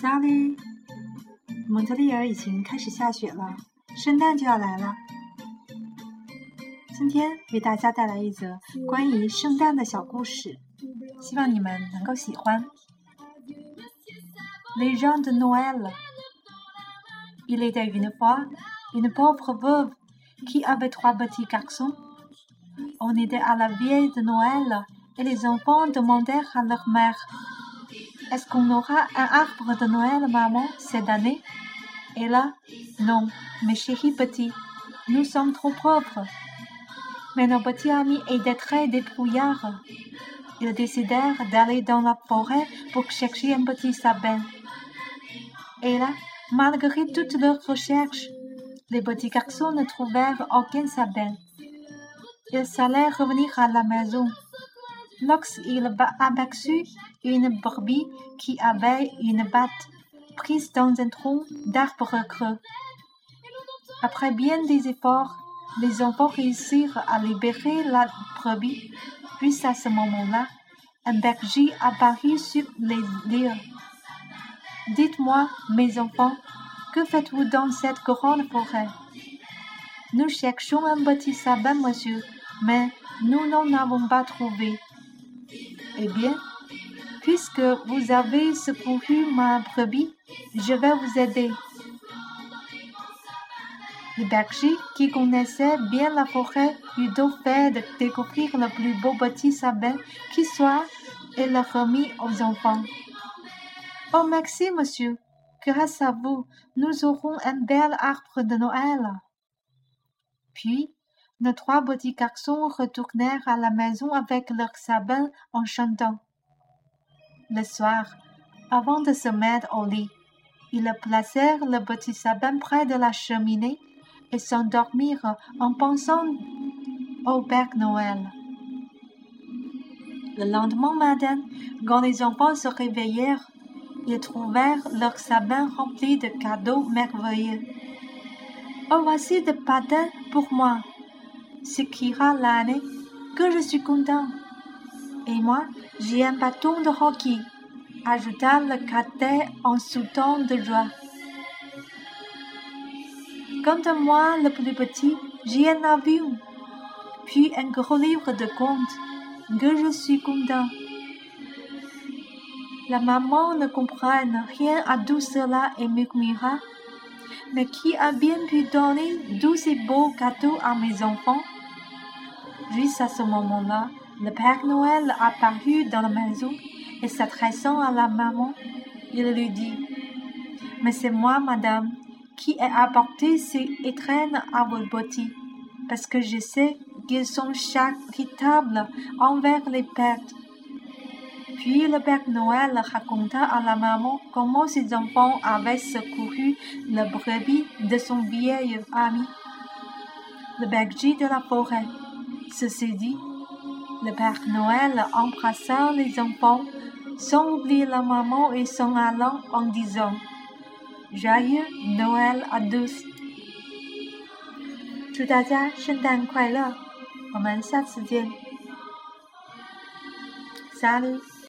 Sally，蒙特利尔已经开始下雪了，圣诞就要来了。今天为大家带来一则关于圣诞的小故事，希望你们能够喜欢。Les gens de Noël. Il était une fois une pauvre veuve qui avait trois petits garçons. On était à la veille de Noël et les enfants demandèrent à leur mère est-ce qu'on aura un arbre de Noël, maman, cette année? Et là, non, mes chéris petits, nous sommes trop pauvres. Mais nos petits amis étaient très débrouillards. Ils décidèrent d'aller dans la forêt pour chercher un petit sapin. Et là, malgré toutes leurs recherches, les petits garçons ne trouvèrent aucun sapin. Ils allaient revenir à la maison. Lorsqu'il aperçut une brebis qui avait une batte prise dans un tronc d'arbre creux. Après bien des efforts, les enfants réussirent à libérer la brebis. Puis à ce moment-là, un berger apparut sur les lieux. Dites-moi, mes enfants, que faites-vous dans cette grande forêt? Nous cherchons un petit sabin, monsieur, mais nous n'en avons pas trouvé. Eh bien, puisque vous avez secouru ma brebis, je vais vous aider. Le berger, qui connaissait bien la forêt, donc fait de découvrir le plus beau petit sabin qui soit et le remit aux enfants. Oh, merci, monsieur. Grâce à vous, nous aurons un bel arbre de Noël. Puis, nos trois petits garçons retournèrent à la maison avec leur sabin en chantant. Le soir, avant de se mettre au lit, ils placèrent le petit sabin près de la cheminée et s'endormirent en pensant au Père Noël. Le lendemain matin, quand les enfants se réveillèrent, ils trouvèrent leur sabin rempli de cadeaux merveilleux. Oh, voici des patins pour moi, s'écria l'année, que je suis content. Et moi, j'ai un bâton de hockey, ajouta le cadet en sautant de joie. Quant à moi, le plus petit, j'ai un avion, puis un gros livre de contes, que je suis content. La maman ne comprend rien à tout cela et murmura. Mais qui a bien pu donner tous ces beaux cadeaux à mes enfants Juste à ce moment-là, le Père Noël apparut dans la maison et s'adressant à la maman, il lui dit Mais c'est moi, madame, qui ai apporté ces étrennes à vos petits, parce que je sais qu'ils sont charitables envers les pertes. Puis le Père Noël raconta à la maman comment ses enfants avaient secouru le brebis de son vieil ami, le berger de la forêt. Ceci dit, le Père Noël embrassa les enfants sans oublier la maman et s'en allant en disant Joyeux Noël à tous！祝大家圣诞快乐！我们下次见，Salut！